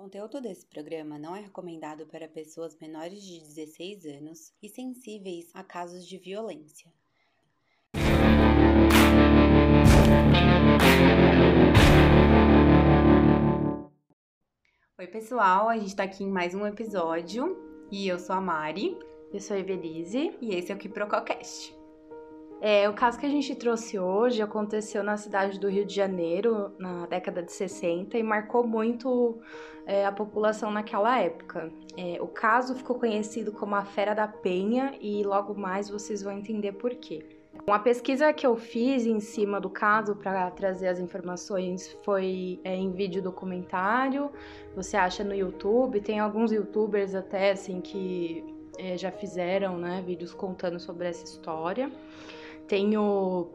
conteúdo desse programa não é recomendado para pessoas menores de 16 anos e sensíveis a casos de violência. Oi, pessoal, a gente tá aqui em mais um episódio e eu sou a Mari. Eu sou a Evelise. E esse é o Quiprococast. É, o caso que a gente trouxe hoje aconteceu na cidade do Rio de Janeiro, na década de 60, e marcou muito é, a população naquela época. É, o caso ficou conhecido como a Fera da Penha, e logo mais vocês vão entender por quê. Uma pesquisa que eu fiz em cima do caso para trazer as informações foi é, em vídeo documentário. Você acha no YouTube, tem alguns youtubers até assim que é, já fizeram né, vídeos contando sobre essa história. Tem o,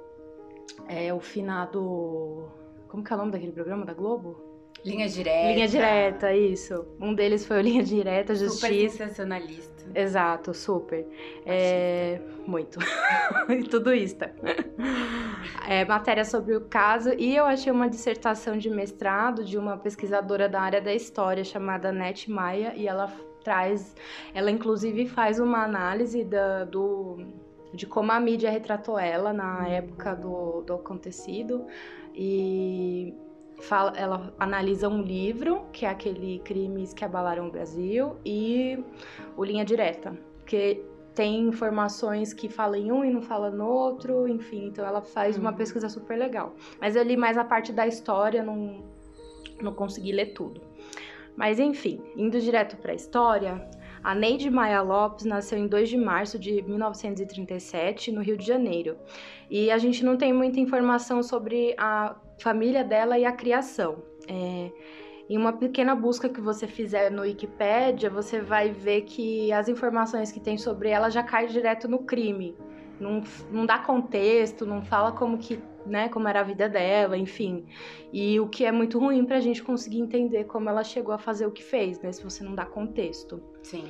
é, o finado. Como que é o nome daquele programa da Globo? Linha Direta. Linha Direta, isso. Um deles foi o Linha Direta, Justiça. Super sensacionalista. Exato, super. É, muito. e tudo isso. É, matéria sobre o caso. E eu achei uma dissertação de mestrado de uma pesquisadora da área da história chamada Nete Maia. E ela traz. Ela, inclusive, faz uma análise da, do de como a mídia retratou ela na época do, do acontecido e fala, ela analisa um livro que é aquele crimes que abalaram o Brasil e o linha direta que tem informações que falam em um e não fala no outro, enfim, então ela faz uma uhum. pesquisa super legal. Mas eu li mais a parte da história, não, não consegui ler tudo. Mas enfim, indo direto para a história, a Neide Maia Lopes nasceu em 2 de março de 1937, no Rio de Janeiro. E a gente não tem muita informação sobre a família dela e a criação. É, em uma pequena busca que você fizer no Wikipedia, você vai ver que as informações que tem sobre ela já caem direto no crime. Não, não dá contexto, não fala como que né, como era a vida dela, enfim. E o que é muito ruim pra gente conseguir entender como ela chegou a fazer o que fez, né, se você não dá contexto. Sim.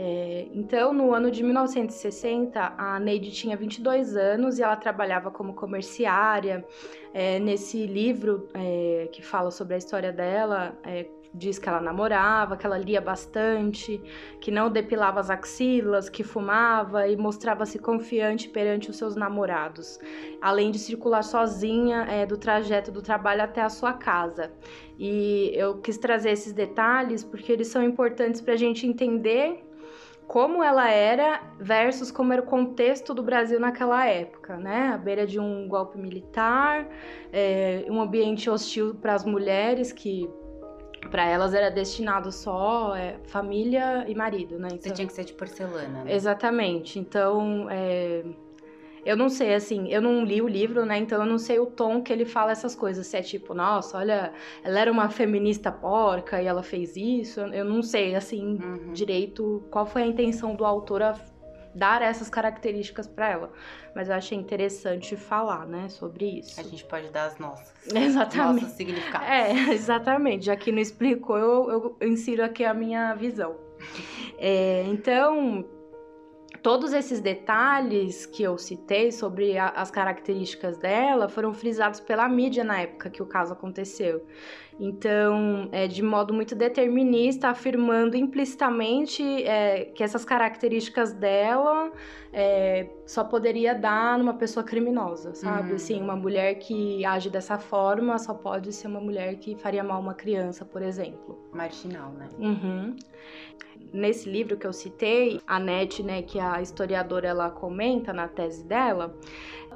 É, então, no ano de 1960, a Neide tinha 22 anos e ela trabalhava como comerciária. É, nesse livro é, que fala sobre a história dela, é, diz que ela namorava, que ela lia bastante, que não depilava as axilas, que fumava e mostrava-se confiante perante os seus namorados, além de circular sozinha é, do trajeto do trabalho até a sua casa. E eu quis trazer esses detalhes porque eles são importantes para a gente entender como ela era versus como era o contexto do Brasil naquela época, né? À beira de um golpe militar, é, um ambiente hostil para as mulheres que para elas era destinado só é, família e marido, né? Então, Você tinha que ser de porcelana. Né? Exatamente. Então, é, eu não sei, assim, eu não li o livro, né? Então eu não sei o tom que ele fala essas coisas. Se é tipo, nossa, olha, ela era uma feminista porca e ela fez isso. Eu não sei, assim, uhum. direito qual foi a intenção do autor a dar essas características para ela. Mas eu achei interessante falar, né, sobre isso. A gente pode dar as nossas. Exatamente. Nossos significados. É, exatamente. Já que não explicou, eu, eu insiro aqui a minha visão. É, então, todos esses detalhes que eu citei sobre a, as características dela foram frisados pela mídia na época que o caso aconteceu. Então, é, de modo muito determinista, afirmando implicitamente é, que essas características dela é, só poderia dar numa pessoa criminosa, sabe? Uhum. Assim, uma mulher que age dessa forma só pode ser uma mulher que faria mal uma criança, por exemplo. Marginal, né? Uhum. Nesse livro que eu citei, a Nete, né, que a historiadora ela comenta na tese dela,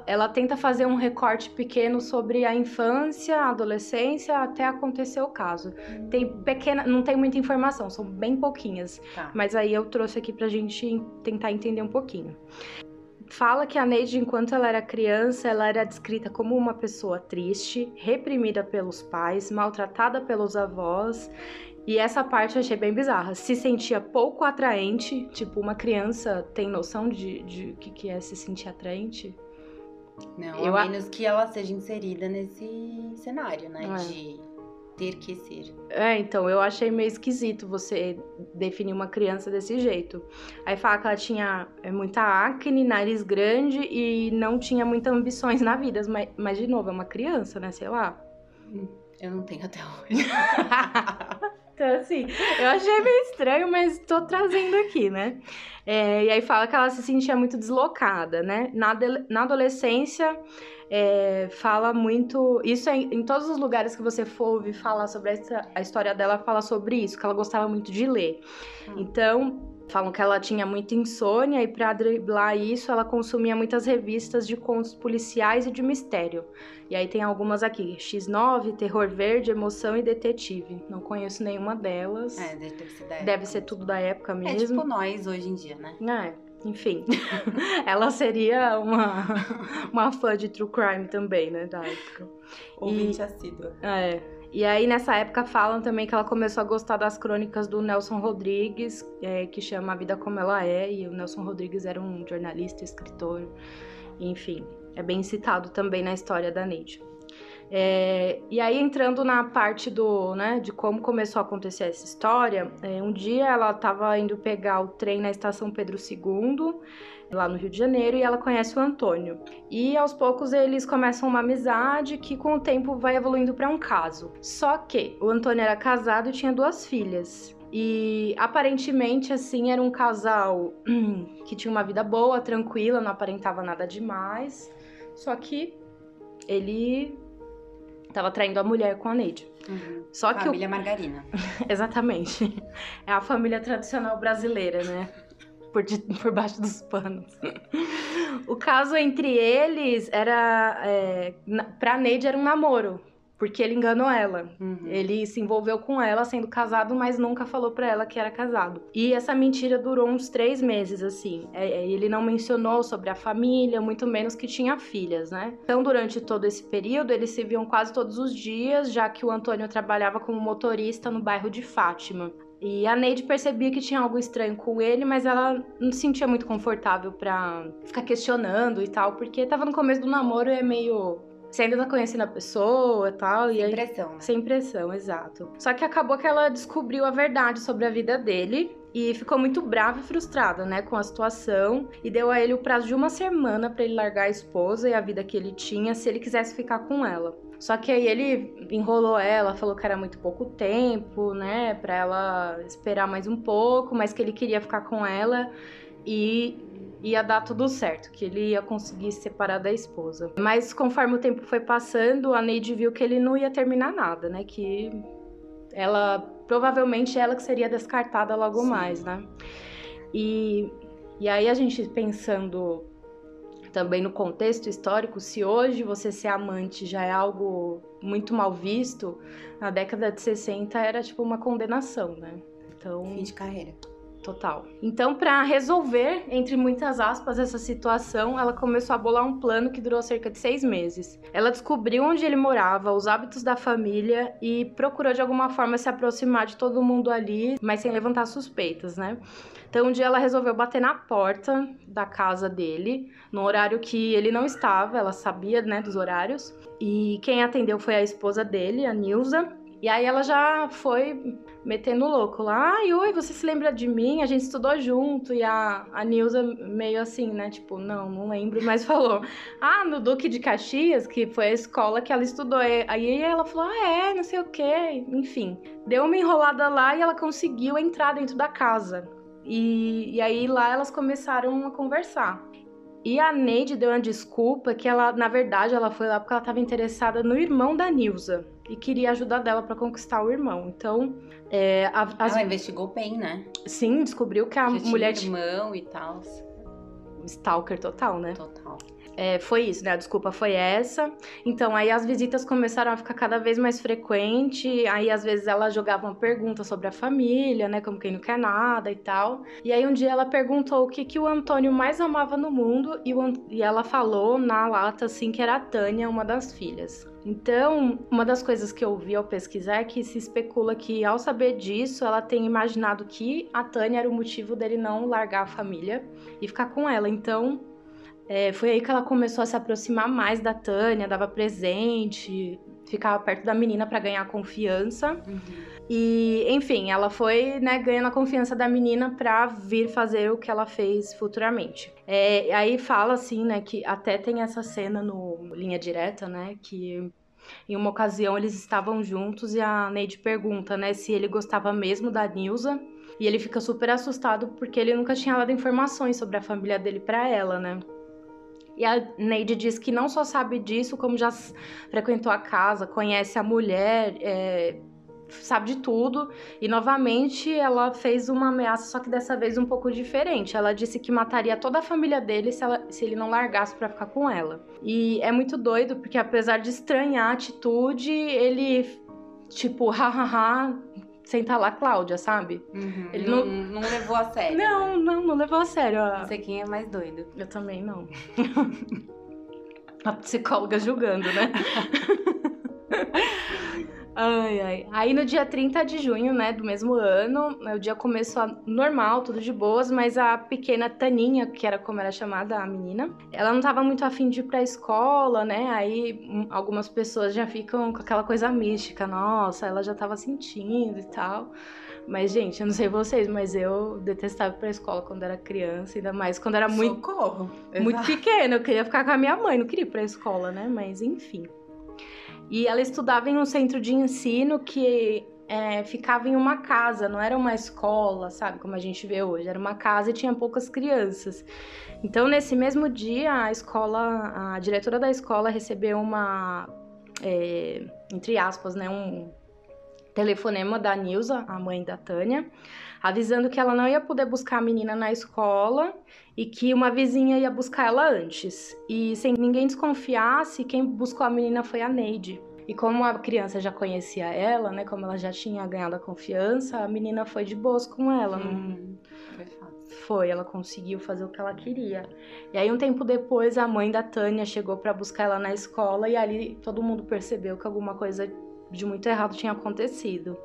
ela tenta fazer um recorte pequeno sobre a infância, a adolescência, até acontecer o caso. Tem pequena, não tem muita informação, são bem pouquinhas. Tá. Mas aí eu trouxe aqui pra gente tentar entender um pouquinho. Fala que a Neide, enquanto ela era criança, ela era descrita como uma pessoa triste, reprimida pelos pais, maltratada pelos avós e essa parte eu achei bem bizarra. Se sentia pouco atraente, tipo, uma criança tem noção de, de o que, que é se sentir atraente? Não, eu, a menos que ela seja inserida nesse cenário, né? É. De ter que ser. É, então, eu achei meio esquisito você definir uma criança desse jeito. Aí fala que ela tinha é, muita acne, nariz grande e não tinha muitas ambições na vida. Mas, mas, de novo, é uma criança, né? Sei lá. Eu não tenho até hoje. Então, assim, eu achei meio estranho, mas tô trazendo aqui, né? É, e aí fala que ela se sentia muito deslocada, né? Na, na adolescência, é, fala muito. Isso é em todos os lugares que você for ouvir falar sobre essa, a história dela, fala sobre isso, que ela gostava muito de ler. Hum. Então, Falam que ela tinha muita insônia e para driblar isso, ela consumia muitas revistas de contos policiais e de mistério. E aí tem algumas aqui: X9, Terror Verde, Emoção e Detetive. Não conheço nenhuma delas. É, deve ser da época. Deve ser tudo da época mesmo. É tipo nós hoje em dia, né? É, enfim. ela seria uma, uma fã de true crime também, né, da época. Ouvinte e, assídua. É. E aí, nessa época, falam também que ela começou a gostar das crônicas do Nelson Rodrigues, é, que chama A Vida Como Ela É, e o Nelson Rodrigues era um jornalista, escritor, enfim, é bem citado também na história da Neide. É, e aí, entrando na parte do, né, de como começou a acontecer essa história, é, um dia ela estava indo pegar o trem na estação Pedro II, lá no Rio de Janeiro, e ela conhece o Antônio. E aos poucos eles começam uma amizade que com o tempo vai evoluindo para um caso. Só que o Antônio era casado e tinha duas filhas. E aparentemente, assim, era um casal que tinha uma vida boa, tranquila, não aparentava nada demais. Só que ele estava traindo a mulher com a Neide. Uhum. Só que família o... Margarina. Exatamente. É a família tradicional brasileira, né? por, de, por baixo dos panos. o caso entre eles era. É, pra Neide era um namoro. Porque ele enganou ela. Uhum. Ele se envolveu com ela sendo casado, mas nunca falou para ela que era casado. E essa mentira durou uns três meses, assim. É, é, ele não mencionou sobre a família, muito menos que tinha filhas, né? Então, durante todo esse período, eles se viam quase todos os dias, já que o Antônio trabalhava como motorista no bairro de Fátima. E a Neide percebia que tinha algo estranho com ele, mas ela não se sentia muito confortável para ficar questionando e tal, porque tava no começo do namoro e é meio você ainda tá conhecendo a pessoa e tal. Sem e aí... pressão, né? Sem pressão, exato. Só que acabou que ela descobriu a verdade sobre a vida dele e ficou muito brava e frustrada, né, com a situação e deu a ele o prazo de uma semana para ele largar a esposa e a vida que ele tinha se ele quisesse ficar com ela. Só que aí ele enrolou ela, falou que era muito pouco tempo, né, para ela esperar mais um pouco, mas que ele queria ficar com ela e ia dar tudo certo, que ele ia conseguir se separar da esposa. Mas conforme o tempo foi passando, a Neide viu que ele não ia terminar nada, né, que ela provavelmente ela que seria descartada logo Sim. mais, né? E e aí a gente pensando também no contexto histórico, se hoje você ser amante já é algo muito mal visto, na década de 60 era tipo uma condenação, né? Então, fim de carreira. Total. Então, para resolver, entre muitas aspas, essa situação, ela começou a bolar um plano que durou cerca de seis meses. Ela descobriu onde ele morava, os hábitos da família e procurou de alguma forma se aproximar de todo mundo ali, mas sem levantar suspeitas, né? Então, um dia ela resolveu bater na porta da casa dele, no horário que ele não estava, ela sabia, né, dos horários. E quem atendeu foi a esposa dele, a Nilza. E aí ela já foi metendo louco lá. Ai, oi, você se lembra de mim? A gente estudou junto. E a, a Nilza meio assim, né? Tipo, não, não lembro, mas falou. Ah, no Duque de Caxias, que foi a escola que ela estudou. Aí ela falou, ah, é, não sei o quê. Enfim, deu uma enrolada lá e ela conseguiu entrar dentro da casa. E, e aí lá elas começaram a conversar. E a Neide deu uma desculpa que ela, na verdade, ela foi lá porque ela estava interessada no irmão da Nilza e queria ajudar dela para conquistar o irmão. Então, é, a, as... ela investigou bem, né? Sim, descobriu que a que mulher tinha irmão e tal. Stalker total, né? Total. É, foi isso, né? A desculpa foi essa. Então, aí as visitas começaram a ficar cada vez mais frequentes. Aí, às vezes, ela jogava uma pergunta sobre a família, né? Como quem não quer nada e tal. E aí, um dia ela perguntou o que, que o Antônio mais amava no mundo. E, o, e ela falou na lata, assim, que era a Tânia, uma das filhas. Então, uma das coisas que eu vi ao pesquisar é que se especula que, ao saber disso, ela tem imaginado que a Tânia era o motivo dele não largar a família e ficar com ela. Então, é, foi aí que ela começou a se aproximar mais da Tânia, dava presente, ficava perto da menina para ganhar confiança. Uhum. E, enfim, ela foi né, ganhando a confiança da menina para vir fazer o que ela fez futuramente. É, aí fala assim, né, que até tem essa cena no Linha Direta, né, que Em uma ocasião eles estavam juntos e a Neide pergunta, né, se ele gostava mesmo da Nilza. E ele fica super assustado porque ele nunca tinha dado informações sobre a família dele para ela, né? E a Neide diz que não só sabe disso, como já frequentou a casa, conhece a mulher, é, sabe de tudo. E novamente ela fez uma ameaça, só que dessa vez um pouco diferente. Ela disse que mataria toda a família dele se, ela, se ele não largasse para ficar com ela. E é muito doido, porque apesar de estranhar a atitude, ele, tipo, hahaha, senta lá Cláudia, sabe? Uhum. Ele não, não, não, levou a sério. Não, né? não, não levou a sério. Não sei quem é mais doido. Eu também não. a psicóloga julgando, né? Ai, ai. Aí no dia 30 de junho, né, do mesmo ano, o dia começou normal, tudo de boas, mas a pequena Taninha, que era como era chamada a menina, ela não tava muito afim de ir pra escola, né? Aí hum, algumas pessoas já ficam com aquela coisa mística, nossa, ela já tava sentindo e tal. Mas, gente, eu não sei vocês, mas eu detestava ir pra escola quando era criança, ainda mais quando era muito. Socorro! Muito Exato. pequena. Eu queria ficar com a minha mãe, não queria ir pra escola, né? Mas enfim. E ela estudava em um centro de ensino que é, ficava em uma casa, não era uma escola, sabe? Como a gente vê hoje. Era uma casa e tinha poucas crianças. Então, nesse mesmo dia, a escola, a diretora da escola recebeu uma, é, entre aspas, né, um telefonema da Nilza, a mãe da Tânia, avisando que ela não ia poder buscar a menina na escola e que uma vizinha ia buscar ela antes. E sem ninguém desconfiasse, quem buscou a menina foi a Neide. E como a criança já conhecia ela, né, como ela já tinha ganhado a confiança, a menina foi de boas com ela. Hum, Foi fácil. Foi, ela conseguiu fazer o que ela queria. E aí um tempo depois a mãe da Tânia chegou para buscar ela na escola e ali todo mundo percebeu que alguma coisa de muito errado tinha acontecido.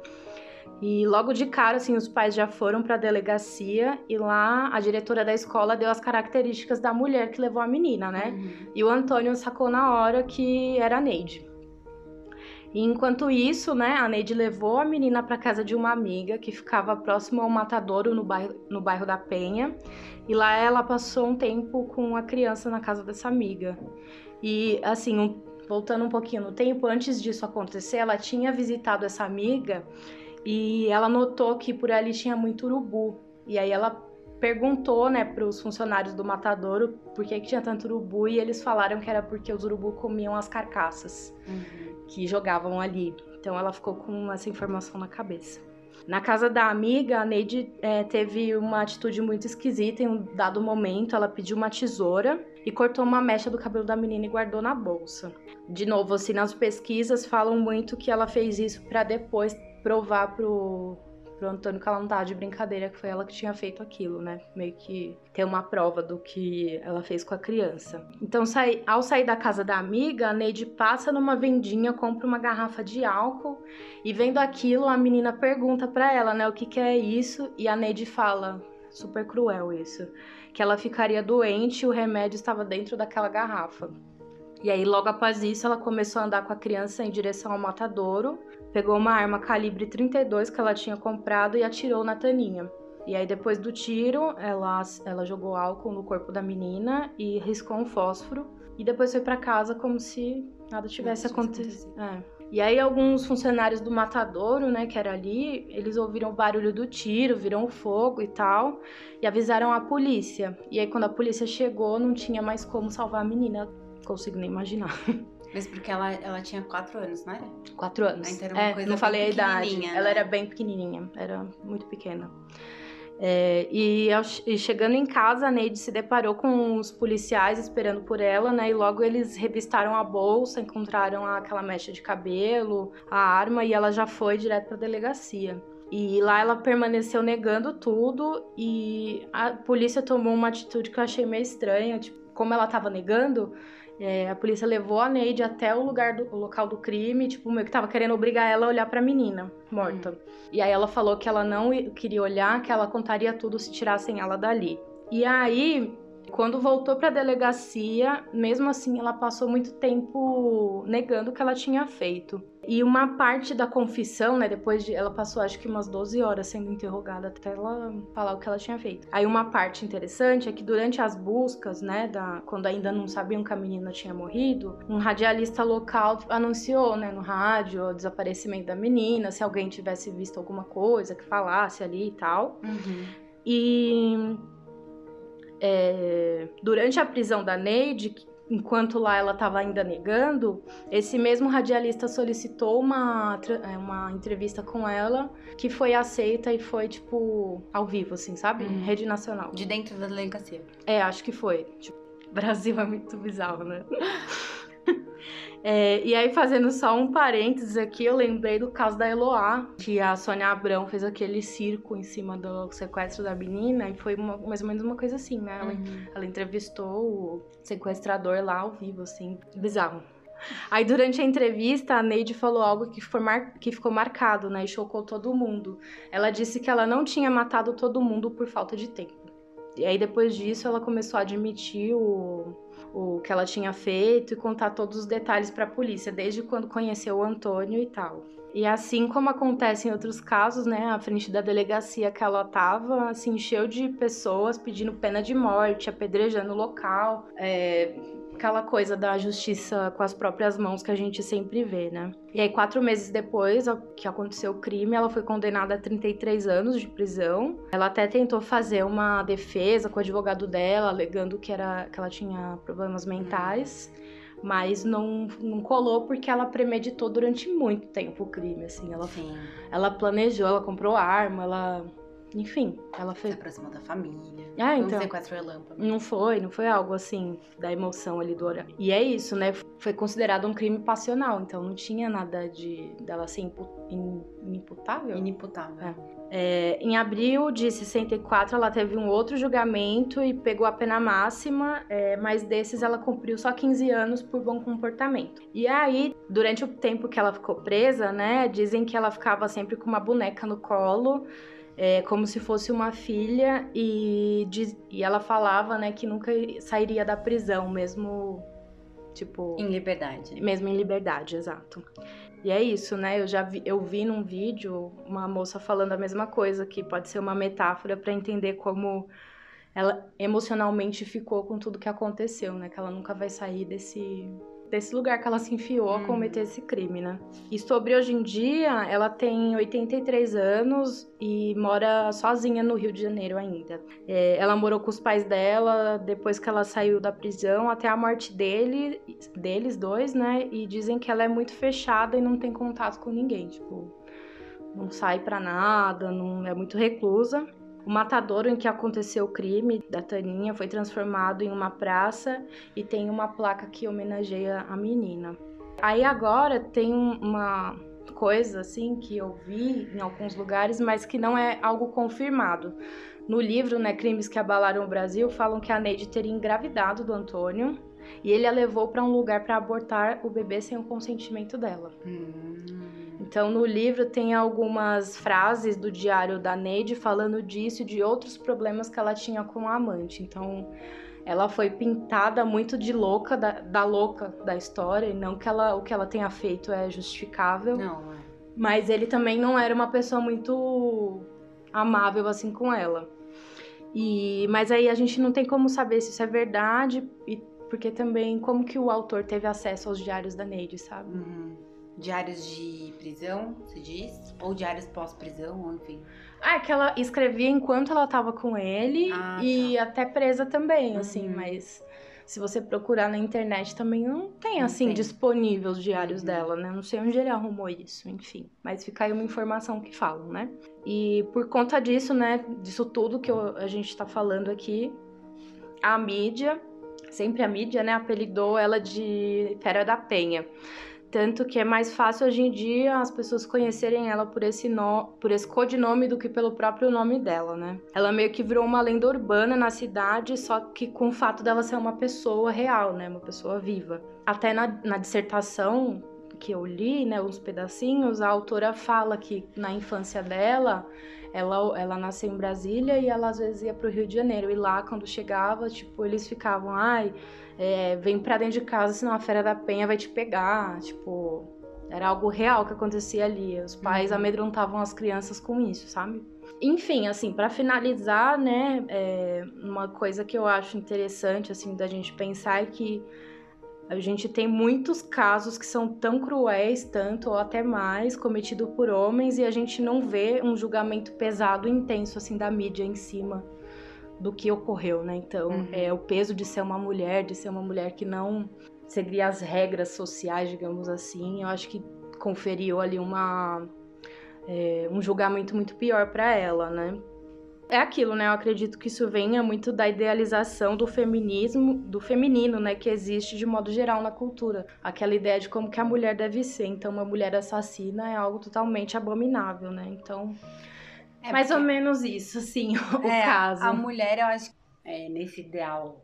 E logo de cara, assim, os pais já foram para a delegacia e lá a diretora da escola deu as características da mulher que levou a menina, né? Uhum. E o Antônio sacou na hora que era a Neide. E enquanto isso, né, a Neide levou a menina para casa de uma amiga que ficava próximo ao matadouro no bairro, no bairro da Penha. E lá ela passou um tempo com a criança na casa dessa amiga. E assim, um, voltando um pouquinho no tempo, antes disso acontecer, ela tinha visitado essa amiga e ela notou que por ali tinha muito urubu. E aí ela perguntou, né, para os funcionários do matadouro por que, que tinha tanto urubu e eles falaram que era porque os urubu comiam as carcaças uhum. que jogavam ali. Então ela ficou com essa informação na cabeça. Na casa da amiga, a Neide é, teve uma atitude muito esquisita. Em um dado momento, ela pediu uma tesoura e cortou uma mecha do cabelo da menina e guardou na bolsa. De novo, assim, nas pesquisas falam muito que ela fez isso para depois provar pro, pro Antônio que ela não tava de brincadeira, que foi ela que tinha feito aquilo, né? Meio que ter uma prova do que ela fez com a criança. Então, sai, ao sair da casa da amiga, a Neide passa numa vendinha, compra uma garrafa de álcool e vendo aquilo, a menina pergunta para ela, né, o que que é isso? E a Neide fala, super cruel isso, que ela ficaria doente e o remédio estava dentro daquela garrafa. E aí, logo após isso, ela começou a andar com a criança em direção ao matadouro pegou uma arma calibre 32 que ela tinha comprado e atirou na Taninha. E aí, depois do tiro, ela, ela jogou álcool no corpo da menina e riscou um fósforo. E depois foi para casa como se nada tivesse acontecido. É. E aí, alguns funcionários do matadouro, né, que era ali, eles ouviram o barulho do tiro, viram o fogo e tal, e avisaram a polícia. E aí, quando a polícia chegou, não tinha mais como salvar a menina. Consigo nem imaginar. Mas porque ela, ela tinha quatro anos, não era? Quatro anos. então era uma é, coisa não falei a idade. Né? Ela era bem pequenininha, era muito pequena. É, e, e, chegando em casa, a Neide se deparou com os policiais esperando por ela, né? E logo eles revistaram a bolsa, encontraram aquela mecha de cabelo, a arma, e ela já foi direto para a delegacia. E lá ela permaneceu negando tudo e a polícia tomou uma atitude que eu achei meio estranha, tipo, como ela estava negando, é, a polícia levou a Neide até o lugar do o local do crime, tipo, meio que tava querendo obrigar ela a olhar pra menina morta. Hum. E aí ela falou que ela não queria olhar, que ela contaria tudo se tirassem ela dali. E aí Quando voltou para a delegacia, mesmo assim, ela passou muito tempo negando o que ela tinha feito. E uma parte da confissão, né, depois de ela passou acho que umas 12 horas sendo interrogada até ela falar o que ela tinha feito. Aí uma parte interessante é que durante as buscas, né, da quando ainda não sabiam que a menina tinha morrido, um radialista local anunciou, né, no rádio o desaparecimento da menina, se alguém tivesse visto alguma coisa que falasse ali e tal. Uhum. E é, durante a prisão da Neide, enquanto lá ela estava ainda negando, esse mesmo radialista solicitou uma, é, uma entrevista com ela, que foi aceita e foi, tipo, ao vivo, assim, sabe? Uhum. Rede nacional. De dentro da delegacia. É, acho que foi. Tipo, Brasil é muito bizarro, né? É, e aí, fazendo só um parênteses aqui, eu lembrei do caso da Eloá, que a Sônia Abrão fez aquele circo em cima do sequestro da menina, e foi uma, mais ou menos uma coisa assim, né? Ela, Uhum. ela entrevistou o sequestrador lá ao vivo, assim, bizarro. Aí, durante a entrevista, a Neide falou algo que, foi mar... que ficou marcado, né? E chocou todo mundo. Ela disse que ela não tinha matado todo mundo por falta de tempo. E aí, depois disso, ela começou a admitir o, o que ela tinha feito e contar todos os detalhes para a polícia, desde quando conheceu o Antônio e tal. E assim como acontece em outros casos, né, a frente da delegacia que ela tava se encheu de pessoas pedindo pena de morte, apedrejando o local, é, aquela coisa da justiça com as próprias mãos que a gente sempre vê, né? E aí, quatro meses depois que aconteceu o crime, ela foi condenada a 33 anos de prisão. Ela até tentou fazer uma defesa com o advogado dela, alegando que, era, que ela tinha problemas mentais. Mas não, não colou porque ela premeditou durante muito tempo o crime, assim. Ela, Sim. ela planejou, ela comprou arma, ela... Enfim, ela Se fez... aproximou da família. Ah, Foi então. Um sequestro relâmpago. Não foi, não foi algo assim da emoção ali do horário. E é isso, né? Foi considerado um crime passional, então não tinha nada de dela ser impu, in, inimputável. Inimputável. É. É, em abril de 64, ela teve um outro julgamento e pegou a pena máxima, é, mas desses ela cumpriu só 15 anos por bom comportamento. E aí, durante o tempo que ela ficou presa, né, dizem que ela ficava sempre com uma boneca no colo, é, como se fosse uma filha, e, diz- e ela falava, né, que nunca sairia da prisão, mesmo, tipo... Em liberdade. Mesmo em liberdade, exato. E é isso, né? Eu já vi, eu vi num vídeo uma moça falando a mesma coisa, que pode ser uma metáfora para entender como ela emocionalmente ficou com tudo que aconteceu, né? Que ela nunca vai sair desse desse lugar que ela se enfiou a Uhum. cometer esse crime, né? E sobre hoje em dia, ela tem 83 anos e mora sozinha no Rio de Janeiro ainda. É, ela morou com os pais dela depois que ela saiu da prisão até a morte dele, deles dois, né? E dizem que ela é muito fechada e não tem contato com ninguém, tipo, não sai pra nada, não é muito reclusa. O matadouro em que aconteceu o crime da Taninha foi transformado em uma praça e tem uma placa que homenageia a menina. Aí agora tem uma coisa assim que eu vi em alguns lugares, mas que não é algo confirmado. No livro, né, Crimes que Abalaram o Brasil, falam que a Neide teria engravidado do Antônio e ele a levou para um lugar para abortar o bebê sem o consentimento dela. Hum. Então, no livro tem algumas frases do diário da Neide falando disso e de outros problemas que ela tinha com a amante. Então, ela foi pintada muito de louca, da, da louca da história, e não que ela, o que ela tenha feito é justificável. Não, é. Mas ele também não era uma pessoa muito amável assim com ela. E, mas aí a gente não tem como saber se isso é verdade, e, porque também como que o autor teve acesso aos diários da Neide, sabe? Uhum. Diários de prisão, se diz? Ou diários pós-prisão, enfim. Ah, que ela escrevia enquanto ela tava com ele Ah, e até presa também, assim, Uhum. mas se você procurar na internet também não tem, Não assim, tem. disponível os diários Uhum. dela, né? Não sei onde ele arrumou isso, enfim. Mas fica aí uma informação que falam, né? E por conta disso, né, disso tudo que eu- a gente tá falando aqui, a mídia, sempre a mídia, né, apelidou ela de Fera da Penha. Tanto que é mais fácil hoje em dia as pessoas conhecerem ela por esse, no... por esse codinome do que pelo próprio nome dela, né? Ela meio que virou uma lenda urbana na cidade, só que com o fato dela ser uma pessoa real, né? Uma pessoa viva. Até na, na dissertação que eu li, né, uns pedacinhos, a autora fala que na infância dela, ela, ela nasceu em Brasília e ela às vezes ia pro Rio de Janeiro. E lá, quando chegava, tipo, eles ficavam, ai, é, vem pra dentro de casa, senão a Fera da Penha vai te pegar. Tipo, era algo real que acontecia ali. Os pais uhum. amedrontavam as crianças com isso, sabe? Enfim, assim, para finalizar, né, é, uma coisa que eu acho interessante, assim, da gente pensar é que a gente tem muitos casos que são tão cruéis, tanto ou até mais, cometidos por homens, e a gente não vê um julgamento pesado e intenso, assim, da mídia em cima do que ocorreu, né? Então, uhum. é o peso de ser uma mulher, de ser uma mulher que não seguia as regras sociais, digamos assim, eu acho que conferiu ali uma é, um julgamento muito pior para ela, né? É aquilo, né? Eu acredito que isso venha muito da idealização do feminismo, do feminino, né? Que existe de modo geral na cultura. Aquela ideia de como que a mulher deve ser. Então, uma mulher assassina é algo totalmente abominável, né? Então, é mais ou menos isso, assim, o é, caso. A mulher, eu acho, é, nesse ideal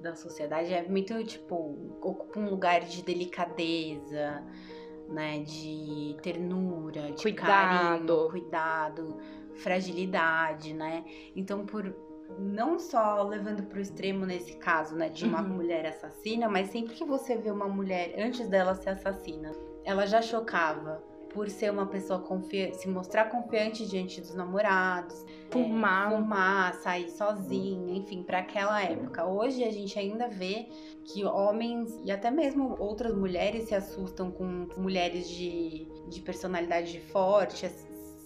da sociedade, é muito, tipo, ocupa um lugar de delicadeza, né? De ternura, de cuidado. carinho, cuidado fragilidade, né? Então, por não só levando para o extremo nesse caso, né, de uma uhum. mulher assassina, mas sempre que você vê uma mulher antes dela ser assassina, ela já chocava por ser uma pessoa confiante, se mostrar confiante diante dos namorados, fumar, é, fumar, sair sozinha, enfim, para aquela época. Hoje a gente ainda vê que homens e até mesmo outras mulheres se assustam com mulheres de, de personalidade forte,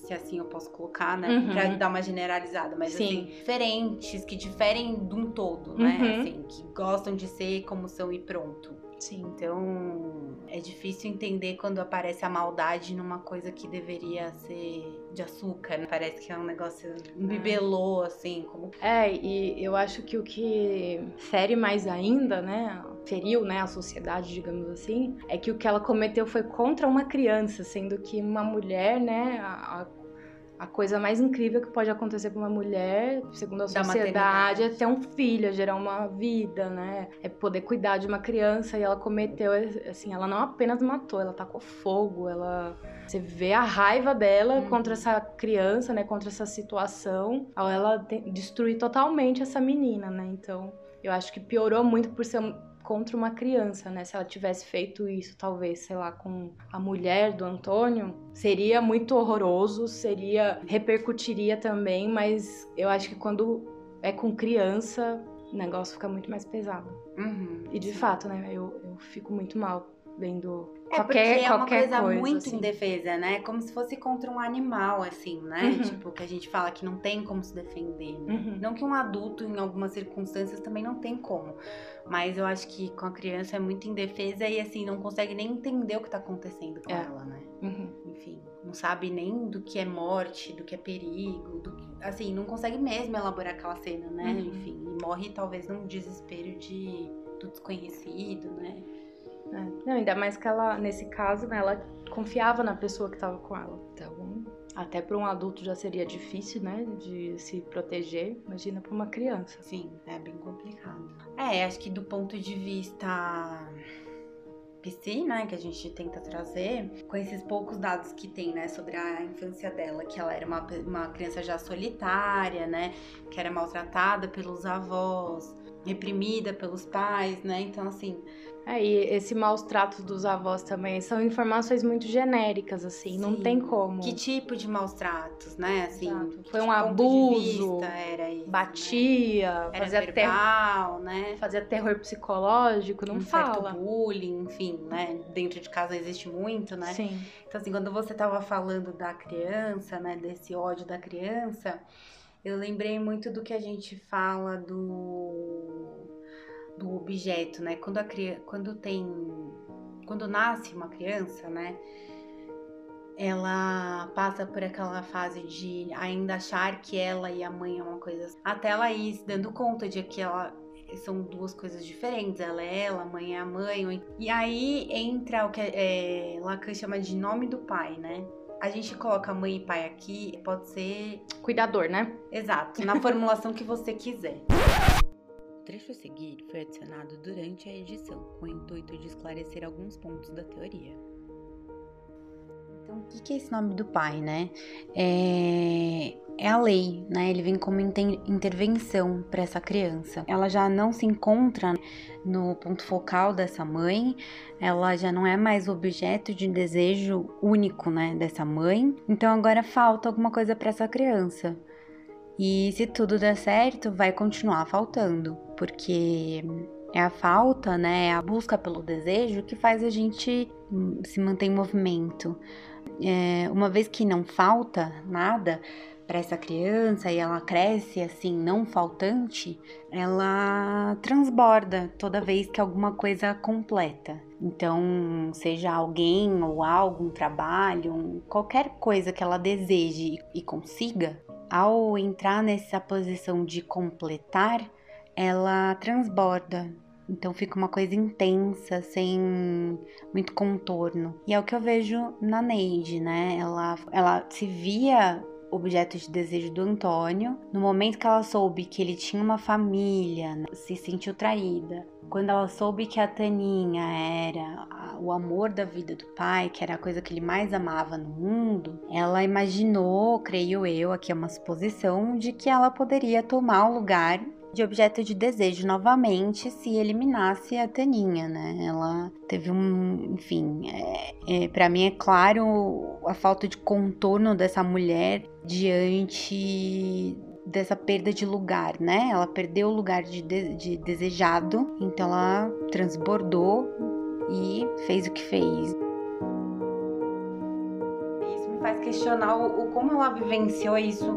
se assim eu posso colocar, né? Uhum. Pra dar uma generalizada, mas Sim. assim, diferentes, que diferem de um todo, né? Uhum. Assim, que gostam de ser como são e pronto. Sim. Então, é difícil entender quando aparece a maldade numa coisa que deveria ser de açúcar. Né? Parece que é um negócio, um é. bibelô, assim. Como... É, e eu acho que o que fere mais ainda, né? feriu, né, a sociedade, digamos assim, é que o que ela cometeu foi contra uma criança, sendo que uma mulher, né, a, a coisa mais incrível que pode acontecer para uma mulher, segundo a sociedade, é ter um filho, é gerar uma vida, né? É poder cuidar de uma criança e ela cometeu, assim, ela não apenas matou, ela tacou fogo, ela você vê a raiva dela uhum. contra essa criança, né, contra essa situação, ao ela destruir totalmente essa menina, né? Então, eu acho que piorou muito por ser contra uma criança, né? Se ela tivesse feito isso, talvez, sei lá, com a mulher do Antônio, seria muito horroroso, seria repercutiria também, mas eu acho que quando é com criança, o negócio fica muito mais pesado. Uhum, e de fato, né? Eu, eu fico muito mal vendo é qualquer, é uma coisa, coisa muito assim. indefesa, né? Como se fosse contra um animal, assim, né? Uhum. Tipo, que a gente fala que não tem como se defender, né? Uhum. Não que um adulto, em algumas circunstâncias, também não tem como. Mas eu acho que com a criança é muito indefesa e, assim, não consegue nem entender o que tá acontecendo com é. ela, né? Uhum. Enfim, não sabe nem do que é morte, do que é perigo, do que... assim, não consegue mesmo elaborar aquela cena, né? Uhum. Enfim, e morre talvez num desespero de do desconhecido, né? É. Não, ainda mais que ela, nesse caso, né, ela confiava na pessoa que estava com ela. Então, até para um adulto já seria difícil, né, de se proteger. Imagina para uma criança. Sim, é bem complicado. É, acho que do ponto de vista PC, né, que a gente tenta trazer, com esses poucos dados que tem, né, sobre a infância dela, que ela era uma, uma criança já solitária, né, que era maltratada pelos avós, reprimida pelos pais, né, então assim, é, e esse maus tratos dos avós também são informações muito genéricas, assim, Sim. não tem como. Que tipo de maus tratos, né? Assim, Foi um abuso, era isso, batia, né? fazia verbal, né? Fazia terror psicológico, não um fala. Certo bullying, enfim, né? Dentro de casa existe muito, né? Sim. Então, assim, quando você tava falando da criança, né? Desse ódio da criança, eu lembrei muito do que a gente fala do do objeto, né? Quando a criança, quando tem, quando nasce uma criança, né? Ela passa por aquela fase de ainda achar que ela e a mãe é uma coisa, até ela ir se dando conta de que ela são duas coisas diferentes. Ela é ela, a mãe é a mãe. E aí entra o que é, Lacan chama de nome do pai, né? A gente coloca mãe e pai aqui, pode ser. Cuidador, né? Exato, na formulação que você quiser trecho a seguir foi adicionado durante a edição, com o intuito de esclarecer alguns pontos da teoria. Então, o que é esse nome do pai, né? É, é a lei, né? Ele vem como intervenção para essa criança. Ela já não se encontra no ponto focal dessa mãe, ela já não é mais objeto de desejo único, né, dessa mãe. Então agora falta alguma coisa para essa criança. E se tudo der certo, vai continuar faltando, porque é a falta, né, é a busca pelo desejo que faz a gente hum, se manter em movimento. É, uma vez que não falta nada, para essa criança e ela cresce assim, não faltante, ela transborda toda vez que alguma coisa completa. Então, seja alguém ou algo, um trabalho, qualquer coisa que ela deseje e consiga, ao entrar nessa posição de completar, ela transborda. Então fica uma coisa intensa, sem muito contorno. E é o que eu vejo na Neide, né? Ela, ela se via objeto de desejo do Antônio. No momento que ela soube que ele tinha uma família, se sentiu traída. Quando ela soube que a Taninha era o amor da vida do pai, que era a coisa que ele mais amava no mundo, ela imaginou, creio eu, aqui é uma suposição, de que ela poderia tomar o lugar de objeto de desejo novamente se eliminasse a Taninha, né? Ela teve um, enfim, é, é, para mim é claro a falta de contorno dessa mulher diante dessa perda de lugar, né? Ela perdeu o lugar de, de, de desejado, então ela transbordou e fez o que fez. Faz questionar o, o como ela vivenciou isso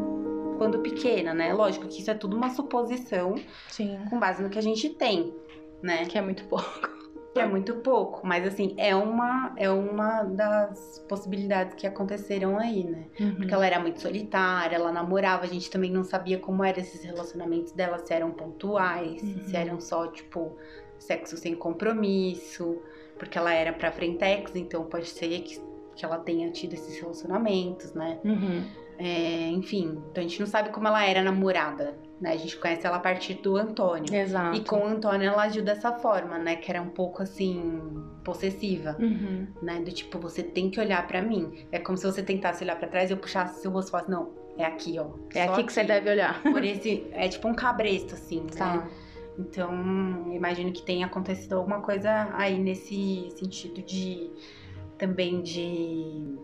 quando pequena, né? Lógico que isso é tudo uma suposição Sim. com base no que a gente tem, né? Que é muito pouco. Que é muito pouco, mas assim, é uma, é uma das possibilidades que aconteceram aí, né? Uhum. Porque ela era muito solitária, ela namorava, a gente também não sabia como eram esses relacionamentos dela, se eram pontuais, uhum. se eram só, tipo, sexo sem compromisso, porque ela era pra frentex, então pode ser que, que ela tenha tido esses relacionamentos, né? Uhum. É, enfim, então a gente não sabe como ela era namorada, né? A gente conhece ela a partir do Antônio. Exato. E com o Antônio ela agiu dessa forma, né? Que era um pouco assim, possessiva, uhum. né? Do tipo, você tem que olhar para mim. É como se você tentasse olhar para trás e eu puxasse seu rosto e falasse, não, é aqui, ó. É aqui, aqui que você deve olhar. Por esse, é tipo um cabresto, assim, tá. né? Então, imagino que tenha acontecido alguma coisa aí nesse sentido de também de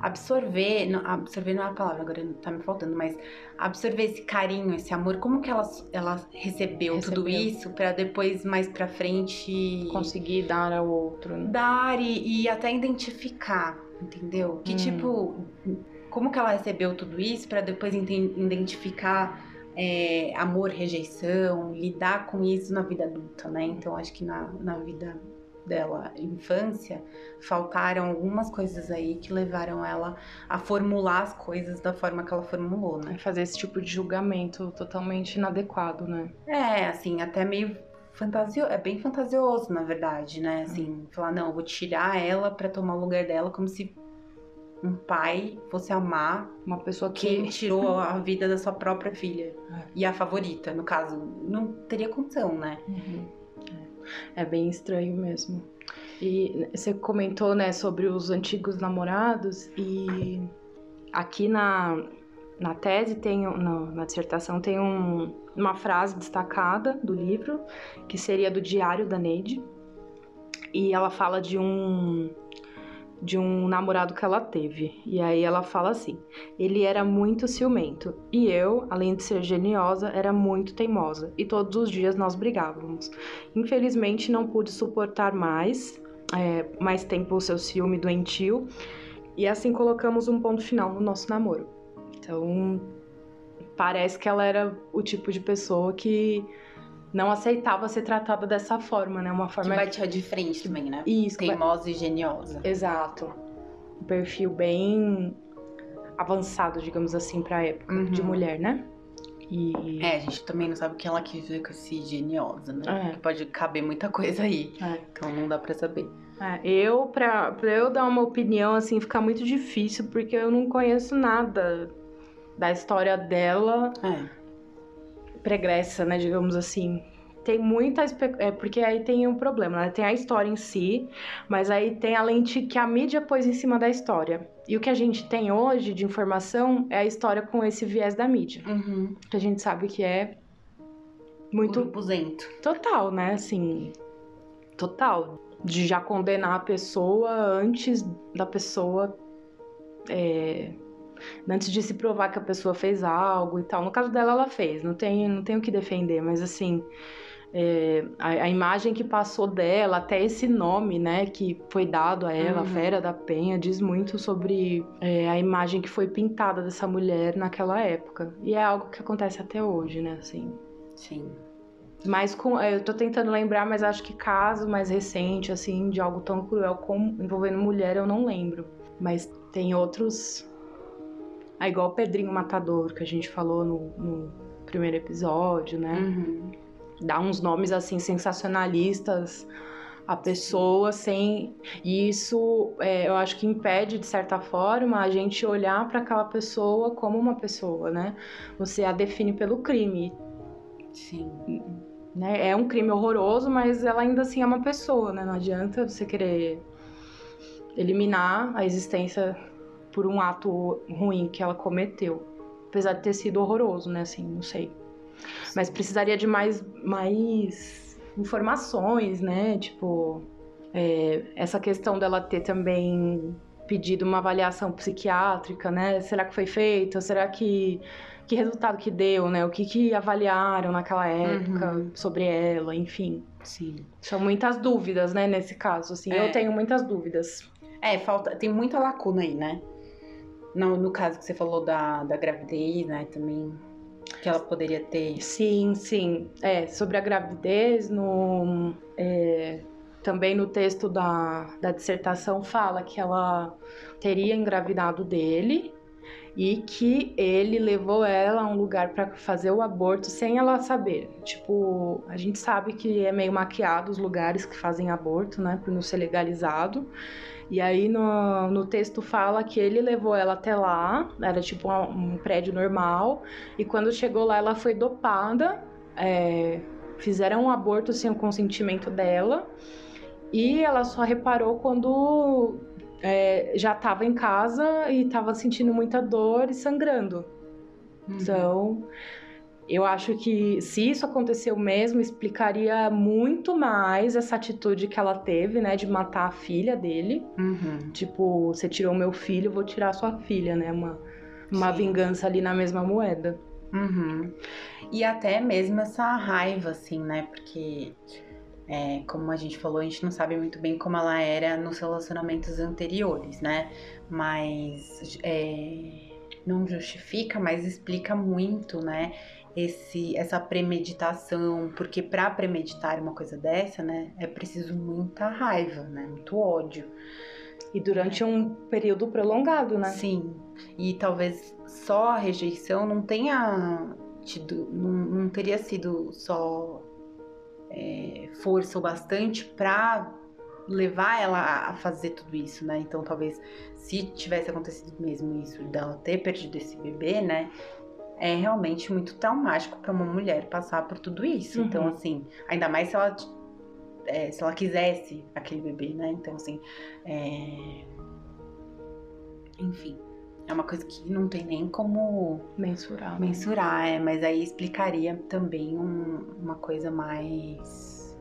absorver, absorver não é a palavra, agora tá me faltando, mas absorver esse carinho, esse amor, como que ela, ela recebeu, recebeu. tudo isso para depois mais para frente conseguir dar ao outro, né? dar e, e, até identificar, entendeu? Que hum. tipo, como que ela recebeu tudo isso para depois identificar é, amor, rejeição, lidar com isso na vida adulta, né? Então acho que na, na vida dela, infância, faltaram algumas coisas aí que levaram ela a formular as coisas da forma que ela formulou, né? Fazer esse tipo de julgamento totalmente inadequado, né? É, assim, até meio fantasio... é bem fantasioso, na verdade, né? Assim, falar, não, eu vou tirar ela para tomar o lugar dela como se um pai fosse amar uma pessoa que tirou a vida da sua própria filha é. e a favorita, no caso, não teria condição, né? Uhum. É bem estranho mesmo. E você comentou, né, sobre os antigos namorados e aqui na, na tese tem, no, na dissertação tem um, uma frase destacada do livro que seria do diário da Neide e ela fala de um de um namorado que ela teve. E aí ela fala assim: ele era muito ciumento e eu, além de ser geniosa, era muito teimosa e todos os dias nós brigávamos. Infelizmente não pude suportar mais, é, mais tempo o seu ciúme doentio e assim colocamos um ponto final no nosso namoro. Então parece que ela era o tipo de pessoa que não aceitava ser tratada dessa forma, né? Uma forma que batia de frente também, né? Isso. Teimosa e geniosa. Exato. Um perfil bem avançado, digamos assim, pra época uhum. de mulher, né? E... É, a gente também não sabe o que ela quis dizer com esse geniosa, né? É. Que pode caber muita coisa aí. É. Então não dá pra saber. É, eu, pra, pra eu dar uma opinião, assim, fica muito difícil, porque eu não conheço nada da história dela. É pregressa, né, digamos assim. tem muita. É, porque aí tem um problema, né? Tem a história em si, mas aí tem a lente que a mídia pôs em cima da história. E o que a gente tem hoje de informação é a história com esse viés da mídia. Uhum. Que a gente sabe que é muito. Puzento. Total, né? Assim. Total. De já condenar a pessoa antes da pessoa. É, antes de se provar que a pessoa fez algo e tal. No caso dela, ela fez, não tem, não tem o que defender, mas assim. É, a, a, imagem que passou dela, até esse nome, né, que foi dado a ela, uhum. Fera da Penha, diz muito sobre é, a imagem que foi pintada dessa mulher naquela época. E é algo que acontece até hoje, né, assim. Sim. Mas com, é, eu tô tentando lembrar, mas acho que caso mais recente, assim, de algo tão cruel como envolvendo mulher, eu não lembro. Mas tem outros é igual o Pedrinho Matador, que a gente falou no, no primeiro episódio, né? Uhum. Dá uns nomes assim sensacionalistas a pessoa sem. E isso é, eu acho que impede, de certa forma, a gente olhar para aquela pessoa como uma pessoa, né? Você a define pelo crime. Sim. Né? É um crime horroroso, mas ela ainda assim é uma pessoa, né? Não adianta você querer eliminar a existência por um ato ruim que ela cometeu. Apesar de ter sido horroroso, né? Assim, não sei. Mas precisaria de mais, mais informações, né? Tipo, é, essa questão dela ter também pedido uma avaliação psiquiátrica, né? Será que foi feita? Será que que resultado que deu, né? O que que avaliaram naquela época uhum. sobre ela, enfim. Sim. São muitas dúvidas, né, nesse caso, assim. É. Eu tenho muitas dúvidas. É, falta, tem muita lacuna aí, né? No, no caso que você falou da, da gravidez, né, também que ela poderia ter. Sim, sim. É, sobre a gravidez, no, é, também no texto da, da dissertação fala que ela teria engravidado dele e que ele levou ela a um lugar para fazer o aborto sem ela saber. Tipo, a gente sabe que é meio maquiado os lugares que fazem aborto, né, por não ser legalizado. E aí no, no texto fala que ele levou ela até lá, era tipo um, um prédio normal, e quando chegou lá ela foi dopada, é, fizeram um aborto sem o consentimento dela, e ela só reparou quando é, já estava em casa e estava sentindo muita dor e sangrando. Uhum. Então, eu acho que se isso aconteceu mesmo, explicaria muito mais essa atitude que ela teve, né, de matar a filha dele. Uhum. Tipo, você tirou meu filho, vou tirar sua filha, né? Uma, uma vingança ali na mesma moeda. Uhum. E até mesmo essa raiva, assim, né? Porque, é, como a gente falou, a gente não sabe muito bem como ela era nos relacionamentos anteriores, né? Mas é, não justifica, mas explica muito, né? esse essa premeditação, porque para premeditar uma coisa dessa, né, é preciso muita raiva, né, muito ódio. E durante é. um período prolongado, né? Sim. E talvez só a rejeição não tenha tido, não, não teria sido só é, força o bastante para levar ela a fazer tudo isso, né? Então, talvez se tivesse acontecido mesmo isso dela ter perdido esse bebê, né? é realmente muito traumático para uma mulher passar por tudo isso. Então, uhum. Então, assim, ainda mais se ela, é, se ela quisesse aquele bebê, né? Então, assim, é... enfim, é uma coisa que não tem nem como mensurar. Né? Mensurar, é, mas aí explicaria também um, uma coisa mais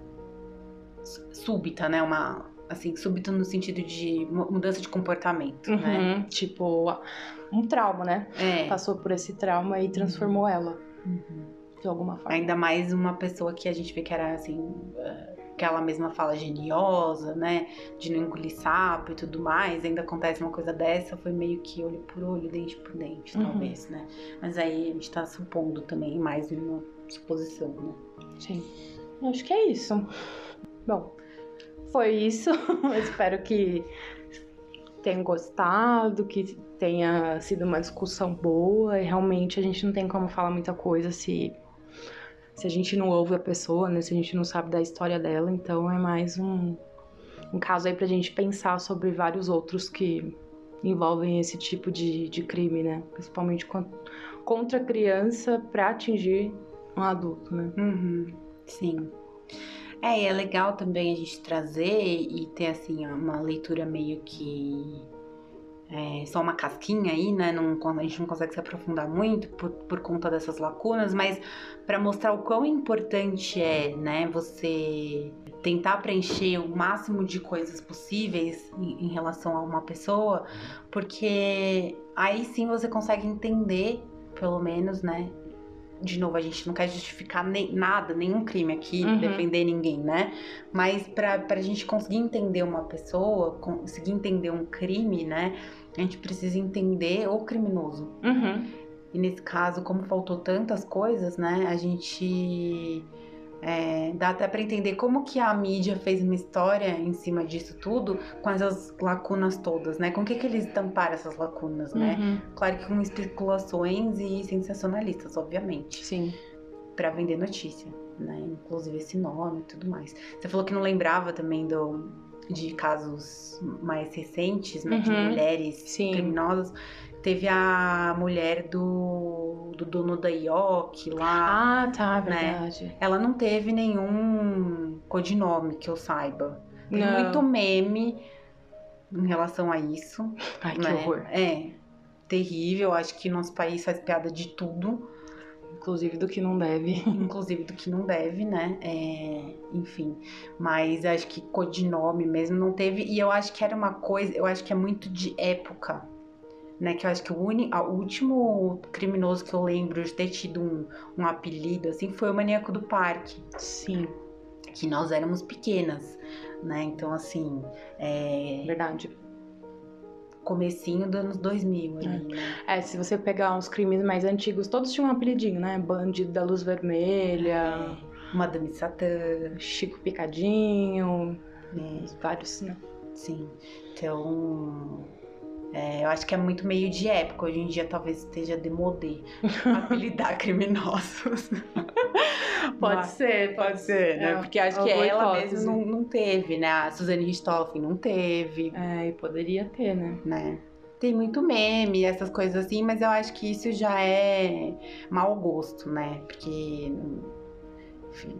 súbita, né? Uma assim, súbito no sentido de mudança de comportamento, uhum, né? Tipo, um trauma, né? É. Passou por esse trauma e transformou uhum. ela. Uhum. De alguma forma. Ainda mais uma pessoa que a gente vê que era assim. Que ela mesma fala geniosa, né? De não engolir sapo e tudo mais. Ainda acontece uma coisa dessa, foi meio que olho por olho, dente por dente, uhum. talvez, né? Mas aí a gente tá supondo também mais uma suposição, né? Sim. Eu acho que é isso. Bom, foi isso. espero que tenham gostado, que tenha sido uma discussão boa. E realmente a gente não tem como falar muita coisa se, se a gente não ouve a pessoa, né? Se a gente não sabe da história dela. Então é mais um, um caso aí pra gente pensar sobre vários outros que envolvem esse tipo de, de crime, né? Principalmente contra criança para atingir um adulto, né? Uhum. Sim. É, e é legal também a gente trazer e ter assim uma leitura meio que é, só uma casquinha aí, né? Não, a gente não consegue se aprofundar muito por, por conta dessas lacunas, mas para mostrar o quão importante é, né? Você tentar preencher o máximo de coisas possíveis em, em relação a uma pessoa, porque aí sim você consegue entender, pelo menos, né? De novo, a gente não quer justificar nem, nada, nenhum crime aqui, uhum. defender ninguém, né? Mas pra, pra gente conseguir entender uma pessoa, conseguir entender um crime, né? A gente precisa entender o criminoso. Uhum. E nesse caso, como faltou tantas coisas, né? A gente é, dá até para entender como que a mídia fez uma história em cima disso tudo, com essas lacunas todas, né? Com o que, que eles tamparam essas lacunas, né? Uhum. Claro que com especulações e sensacionalistas, obviamente. Sim. Para vender notícia, né? Inclusive esse nome e tudo mais. Você falou que não lembrava também do, de casos mais recentes, né? Uhum. De mulheres Sim. criminosas. Teve a mulher do, do dono da IOC lá. Ah, tá, né? verdade. Né? Ela não teve nenhum codinome que eu saiba. Tem não. muito meme em relação a isso. Ai, né? que horror. É. Terrível. Acho que nosso país faz piada de tudo. Inclusive do que não deve. Inclusive do que não deve, né? É, enfim. Mas acho que codinome mesmo não teve. E eu acho que era uma coisa. Eu acho que é muito de época né? Que eu acho que o, uni, o último criminoso que eu lembro de ter tido um, um apelido, assim, foi o Maníaco do Parque. Sim. Que nós éramos pequenas, né? Então, assim. É... Verdade. Comecinho dos anos 2000 ali, é. Né? É, se você pegar uns crimes mais antigos, todos tinham um apelidinho, né? Bandido da Luz Vermelha. É. Madame Satã. Chico Picadinho. É. Vários, né? Sim. Então é, eu acho que é muito meio de época. Hoje em dia talvez esteja demodê apelidar criminosos. pode Mas, ser, pode ser, né? É, Porque acho que ela mesma não, não, teve, né? A Suzane Richthofen não teve. É, e poderia ter, né? né? Tem muito meme, essas coisas assim, mas eu acho que isso já é mau gosto, né? Porque, enfim.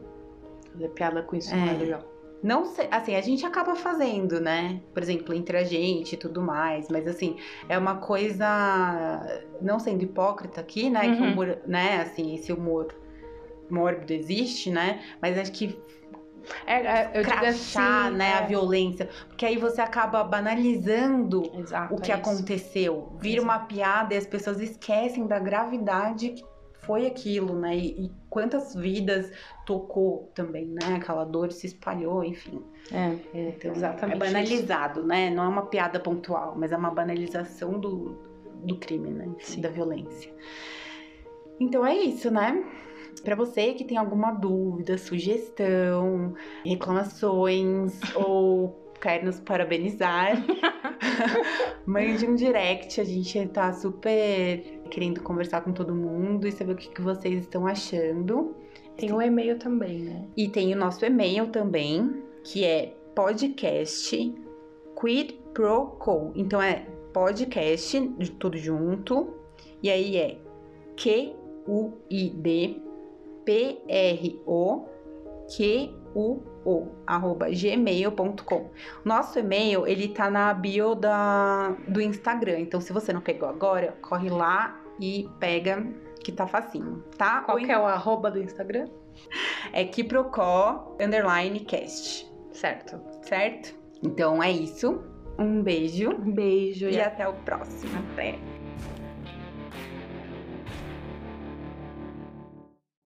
Fazer piada com isso é. não é legal. Não sei, assim, a gente acaba fazendo, né? Por exemplo, entre a gente e tudo mais, mas assim, é uma coisa, não sendo hipócrita aqui, né? Uhum. Que o humor, né, assim, esse humor mórbido existe, né? Mas acho que é, é, eu crachar, assim, né, é. a violência, porque aí você acaba banalizando Exato, o que é aconteceu. Vira Exato. uma piada e as pessoas esquecem da gravidade que foi aquilo, né? E, e, quantas vidas tocou também, né? Aquela dor se espalhou, enfim. É, é então, exatamente. É banalizado, isso. né? Não é uma piada pontual, mas é uma banalização do, do crime, né? Sim. Da violência. Então é isso, né? Para você que tem alguma dúvida, sugestão, reclamações ou quer nos parabenizar, mande um direct. A gente tá super querendo conversar com todo mundo e saber o que, que vocês estão achando. Tem o um e-mail também, né? E tem o nosso e-mail também, que é podcast quidproco. Então é podcast, de tudo junto. E aí é Q-U-I-D P-R-O Q-U o arroba gmail.com. Nosso e-mail, ele tá na bio da, do Instagram. Então, se você não pegou agora, corre lá e pega, que tá facinho, tá? Qual que é o arroba do Instagram? É Kiprocó underline cast. Certo. Certo? Então é isso. Um beijo. Um beijo. E, e até o próximo. Até.